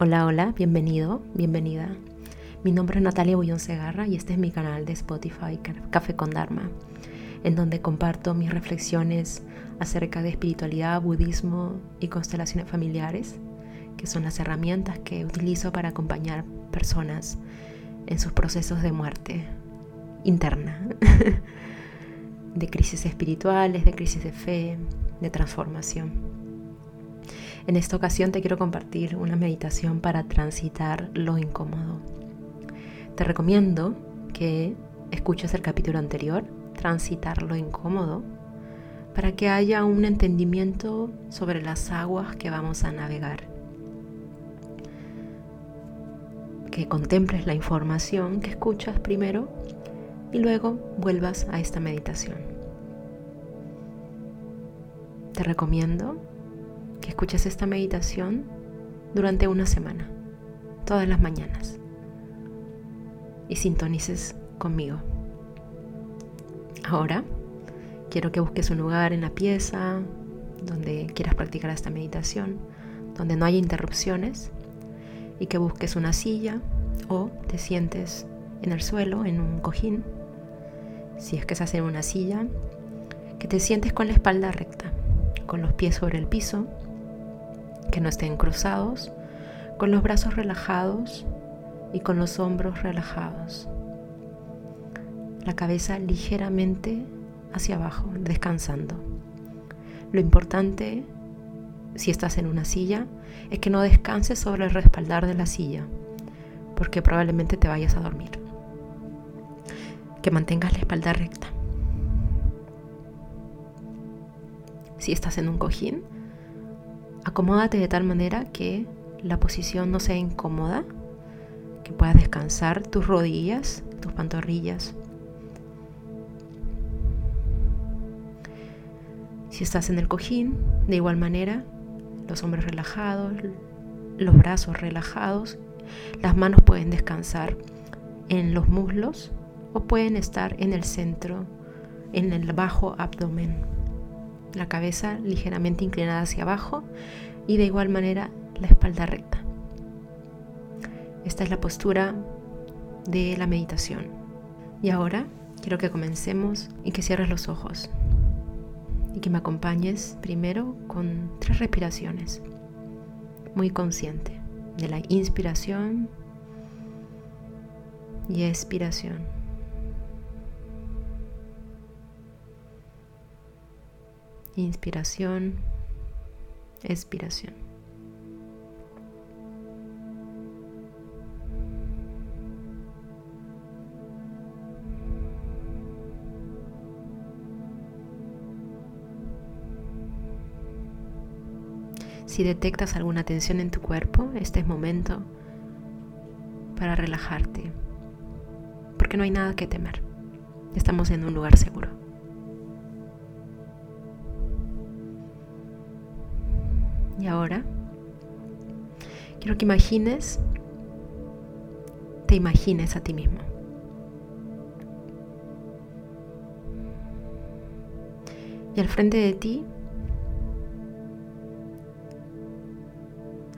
Hola, hola, bienvenido, bienvenida. Mi nombre es Natalia Bullón Segarra y este es mi canal de Spotify Café con Dharma, en donde comparto mis reflexiones acerca de espiritualidad, budismo y constelaciones familiares, que son las herramientas que utilizo para acompañar personas en sus procesos de muerte interna, de crisis espirituales, de crisis de fe, de transformación. En esta ocasión te quiero compartir una meditación para transitar lo incómodo. Te recomiendo que escuches el capítulo anterior, Transitar lo incómodo, para que haya un entendimiento sobre las aguas que vamos a navegar. Que contemples la información que escuchas primero y luego vuelvas a esta meditación. Te recomiendo que escuches esta meditación durante una semana, todas las mañanas, y sintonices conmigo. Ahora quiero que busques un lugar en la pieza donde quieras practicar esta meditación, donde no haya interrupciones, y que busques una silla o te sientes en el suelo, en un cojín. Si es que estás en una silla, que te sientes con la espalda recta, con los pies sobre el piso que no estén cruzados, con los brazos relajados y con los hombros relajados. La cabeza ligeramente hacia abajo, descansando. Lo importante, si estás en una silla, es que no descanses sobre el respaldar de la silla, porque probablemente te vayas a dormir. Que mantengas la espalda recta. Si estás en un cojín, Acomódate de tal manera que la posición no sea incómoda, que puedas descansar tus rodillas, tus pantorrillas. Si estás en el cojín, de igual manera, los hombros relajados, los brazos relajados, las manos pueden descansar en los muslos o pueden estar en el centro, en el bajo abdomen la cabeza ligeramente inclinada hacia abajo y de igual manera la espalda recta. Esta es la postura de la meditación. Y ahora quiero que comencemos y que cierres los ojos y que me acompañes primero con tres respiraciones, muy consciente de la inspiración y expiración. Inspiración, expiración. Si detectas alguna tensión en tu cuerpo, este es momento para relajarte, porque no hay nada que temer. Estamos en un lugar seguro. Y ahora quiero que imagines, te imagines a ti mismo. Y al frente de ti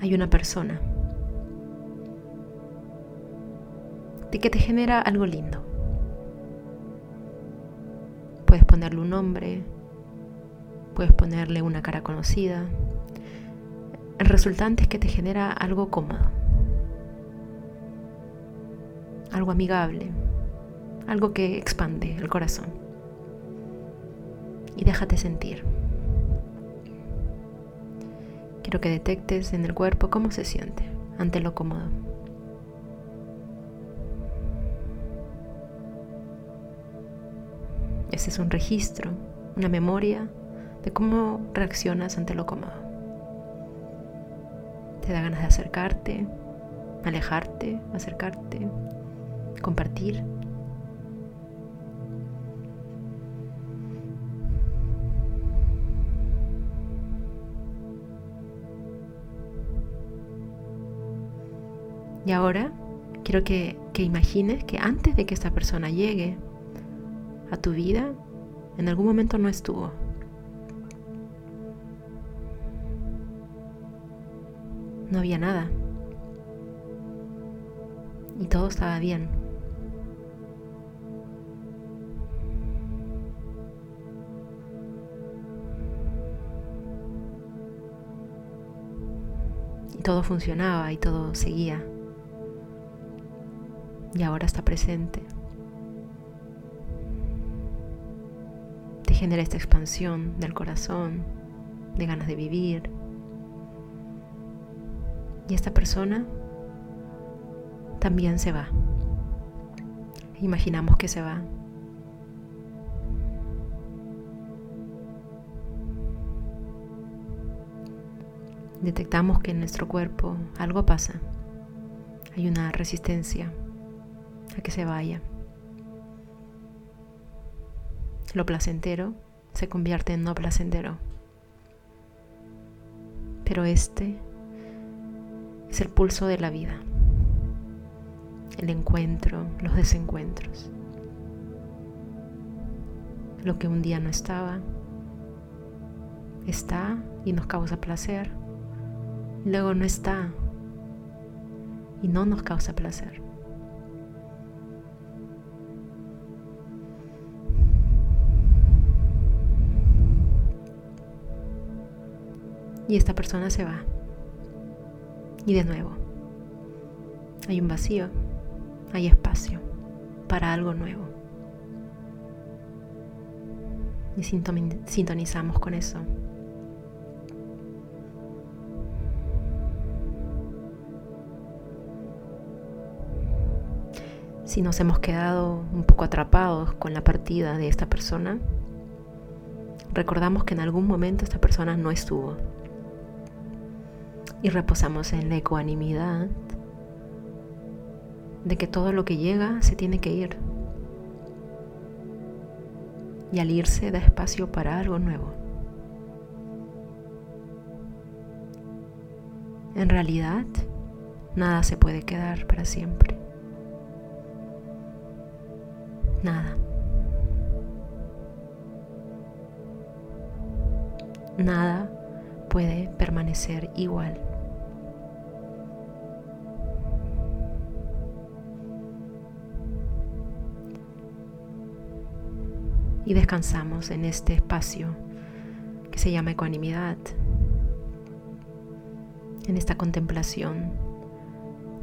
hay una persona de que te genera algo lindo. Puedes ponerle un nombre, puedes ponerle una cara conocida, el resultante es que te genera algo cómodo, algo amigable, algo que expande el corazón. Y déjate sentir. Quiero que detectes en el cuerpo cómo se siente ante lo cómodo. Ese es un registro, una memoria de cómo reaccionas ante lo cómodo te da ganas de acercarte, alejarte, acercarte, compartir. Y ahora quiero que, que, imagines que antes de que esta persona llegue a tu vida, en algún momento no estuvo. No había nada. Y todo estaba bien. Y todo funcionaba y todo seguía. Y ahora está presente. Te genera esta expansión del corazón, de ganas de vivir. Y esta persona también se va. Imaginamos que se va. Detectamos que en nuestro cuerpo algo pasa. Hay una resistencia a que se vaya. Lo placentero se convierte en no placentero. Pero este es el pulso de la vida, el encuentro, los desencuentros. Lo que un día no estaba, está y nos causa placer. Luego no está y no nos causa placer. Y esta persona se va. Y de nuevo, hay un vacío, hay espacio para algo nuevo. Y sintonizamos con eso. Si nos hemos quedado un poco atrapados con la partida de esta persona, recordamos que en algún momento esta persona no estuvo y reposamos en la ecuanimidad de que todo lo que llega se tiene que ir. Y al irse da espacio para algo nuevo. En realidad, nada se puede quedar para siempre. Nada. Nada puede permanecer igual. Y descansamos en este espacio que se llama ecuanimidad, en esta contemplación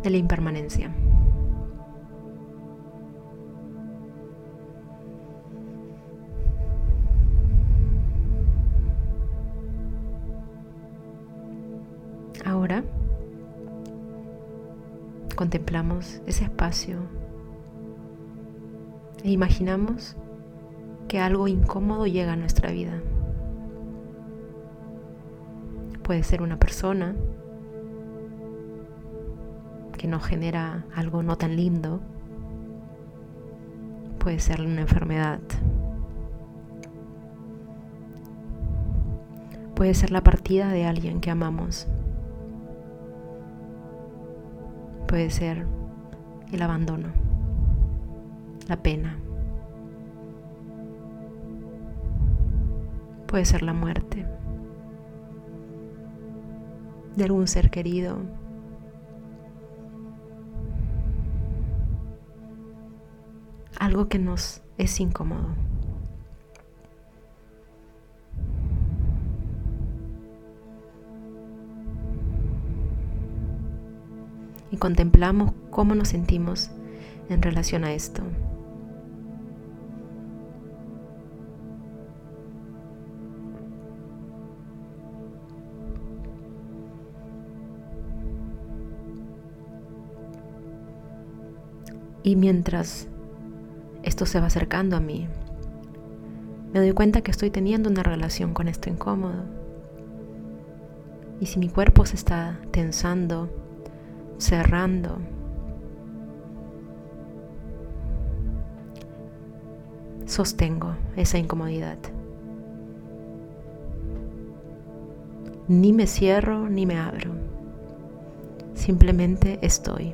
de la impermanencia. Ahora contemplamos ese espacio e imaginamos que algo incómodo llega a nuestra vida. Puede ser una persona que nos genera algo no tan lindo. Puede ser una enfermedad. Puede ser la partida de alguien que amamos. Puede ser el abandono, la pena. Puede ser la muerte de algún ser querido. Algo que nos es incómodo. Y contemplamos cómo nos sentimos en relación a esto. Y mientras esto se va acercando a mí, me doy cuenta que estoy teniendo una relación con esto incómodo. Y si mi cuerpo se está tensando, cerrando, sostengo esa incomodidad. Ni me cierro ni me abro. Simplemente estoy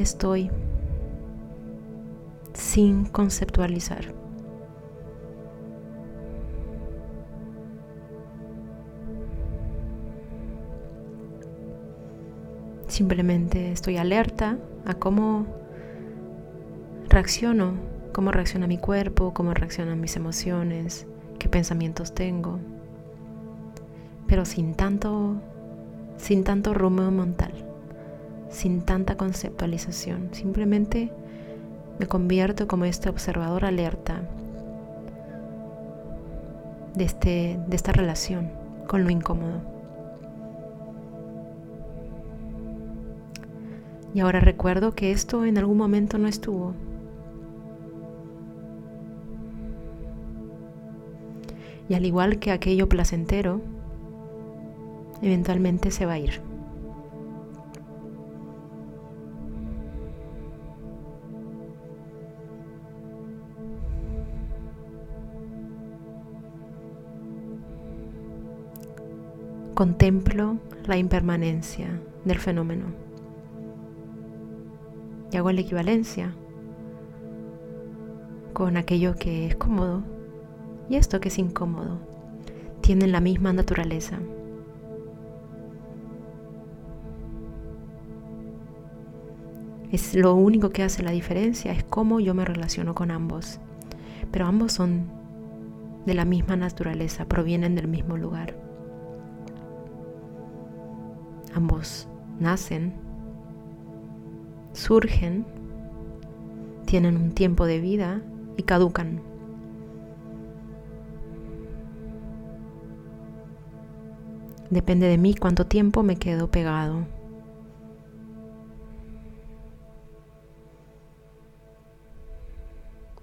estoy sin conceptualizar. Simplemente estoy alerta a cómo reacciono, cómo reacciona mi cuerpo, cómo reaccionan mis emociones, qué pensamientos tengo. Pero sin tanto sin tanto rumbo mental, sin tanta conceptualización. Simplemente me convierto como este observador alerta de, este, de esta relación con lo incómodo. Y ahora recuerdo que esto en algún momento no estuvo. Y al igual que aquello placentero, eventualmente se va a ir. Contemplo la impermanencia del fenómeno y hago la equivalencia con aquello que es cómodo y esto que es incómodo. Tienen la misma naturaleza. Es lo único que hace la diferencia es cómo yo me relaciono con ambos. Pero ambos son de la misma naturaleza, provienen del mismo lugar. Ambos nacen, surgen, tienen un tiempo de vida y caducan. Depende de mí cuánto tiempo me quedo pegado.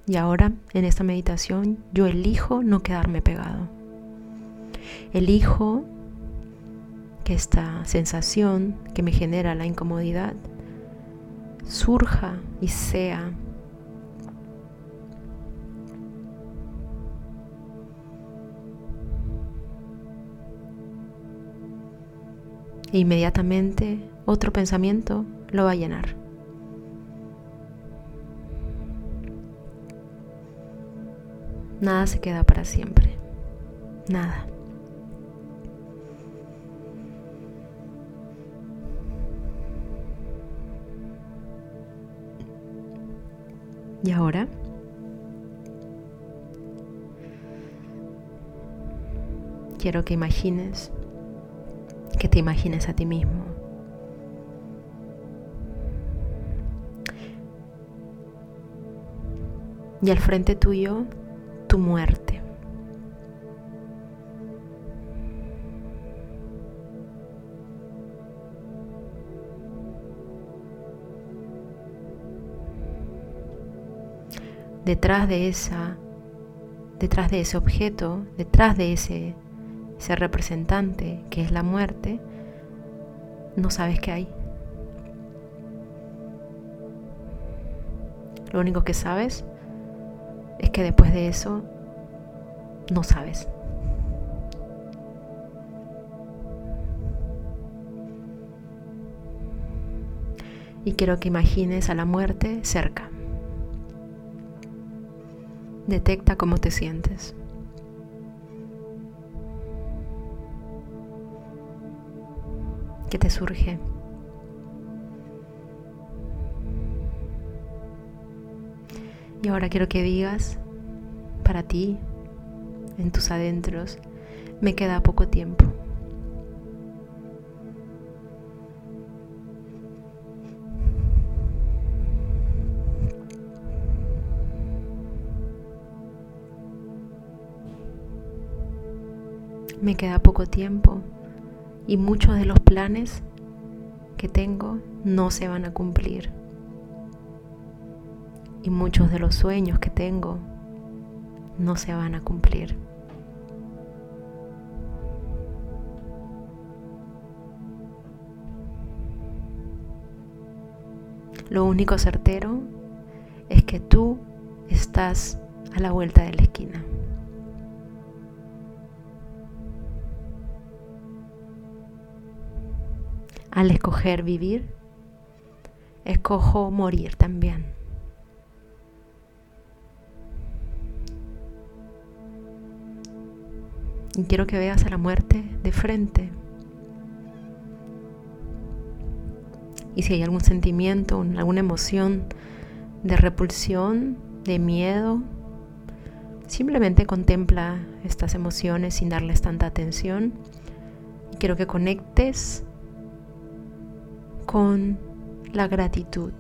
Y ahora, en esta meditación, yo elijo no quedarme pegado. Elijo que esta sensación que me genera la incomodidad surja y sea e inmediatamente otro pensamiento lo va a llenar. Nada se queda para siempre. Nada. Y ahora quiero que imagines, que te imagines a ti mismo. Y al frente tuyo tu muerte. Detrás de esa detrás de ese objeto, detrás de ese, ese representante que es la muerte, no sabes qué hay. Lo único que sabes es que después de eso no sabes. Y quiero que imagines a la muerte cerca. Detecta cómo te sientes. ¿Qué te surge? Y ahora quiero que digas para ti, en tus adentros, me queda poco tiempo. Me queda poco tiempo y muchos de los planes que tengo no se van a cumplir y muchos de los sueños que tengo no se van a cumplir. Lo único certero es que tú estás a la vuelta de la esquina. Al escoger vivir, escojo morir también. Y quiero que veas a la muerte de frente. Y si hay algún sentimiento, alguna emoción de repulsión, de miedo, simplemente contempla estas emociones sin darles tanta atención. Y quiero que conectes con la gratitud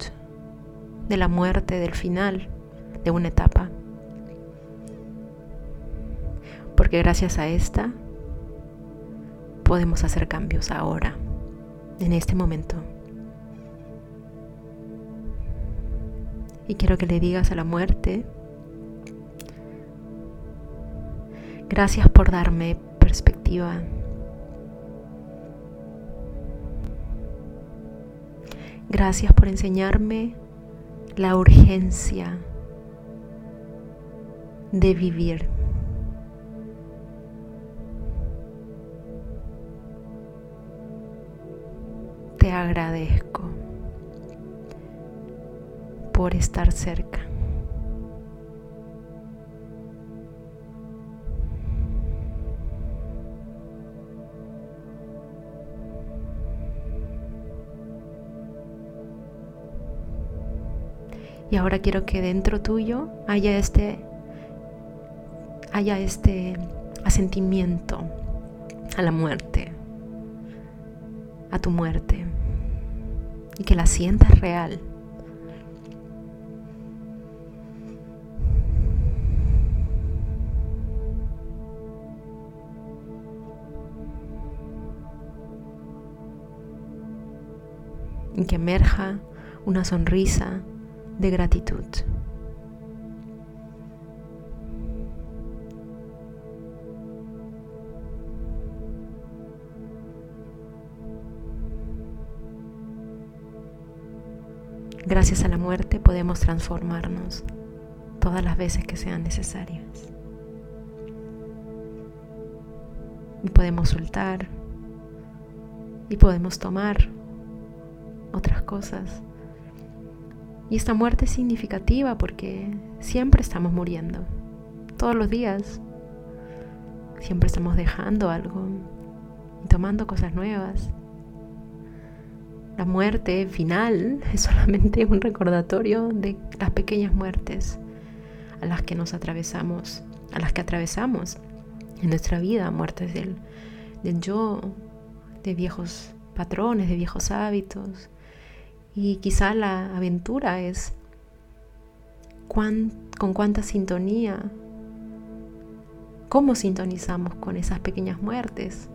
de la muerte, del final de una etapa. Porque gracias a esta podemos hacer cambios ahora, en este momento. Y quiero que le digas a la muerte, gracias por darme perspectiva. Gracias por enseñarme la urgencia de vivir. Te agradezco por estar cerca. Y ahora quiero que dentro tuyo haya este haya este asentimiento a la muerte, a tu muerte, y que la sientas real. Y que emerja una sonrisa de gratitud. Gracias a la muerte podemos transformarnos todas las veces que sean necesarias. Y podemos soltar y podemos tomar otras cosas y esta muerte es significativa porque siempre estamos muriendo, todos los días. Siempre estamos dejando algo y tomando cosas nuevas. La muerte final es solamente un recordatorio de las pequeñas muertes a las que nos atravesamos, a las que atravesamos en nuestra vida, muertes del, del yo, de viejos patrones, de viejos hábitos, y quizá la aventura es con cuánta sintonía, cómo sintonizamos con esas pequeñas muertes.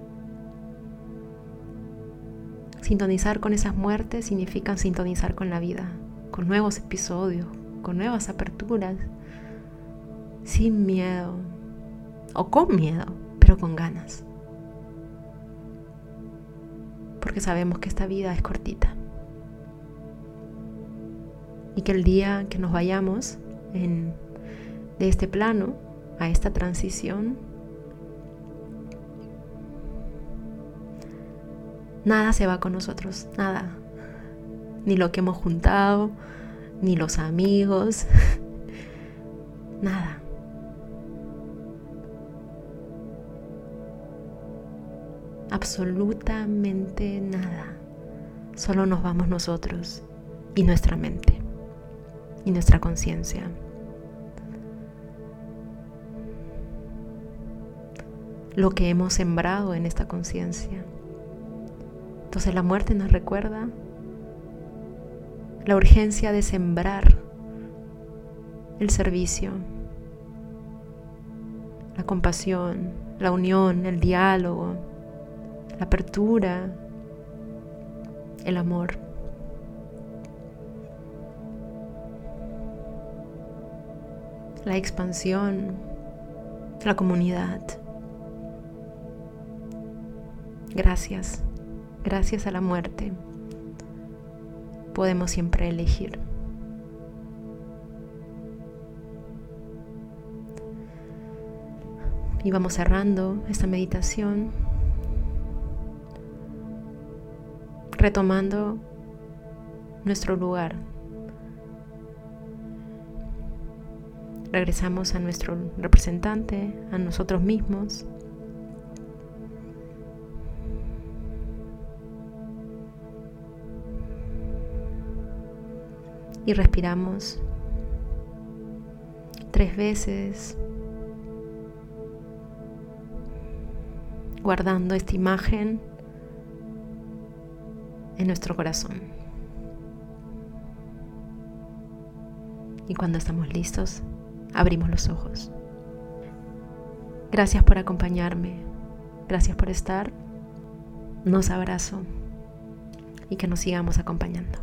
Sintonizar con esas muertes significa sintonizar con la vida, con nuevos episodios, con nuevas aperturas, sin miedo, o con miedo, pero con ganas. Porque sabemos que esta vida es cortita y que el día que nos vayamos de este plano a esta transición, nada se va con nosotros, nada. Ni lo que hemos juntado, ni los amigos, nada. Absolutamente nada. Solo nos vamos nosotros y nuestra mente y nuestra conciencia. Lo que hemos sembrado en esta conciencia. Entonces la muerte nos recuerda la urgencia de sembrar el servicio, la compasión, la unión, el diálogo, la apertura, el amor. La expansión, la comunidad. Gracias, gracias a la muerte, podemos siempre elegir. Y vamos cerrando esta meditación, retomando nuestro lugar regresamos a nuestro representante, a nosotros mismos. Y respiramos tres veces, guardando esta imagen en nuestro corazón. Y cuando estamos listos, abrimos los ojos. Gracias por acompañarme. Gracias por estar. Nos abrazo y que nos sigamos acompañando.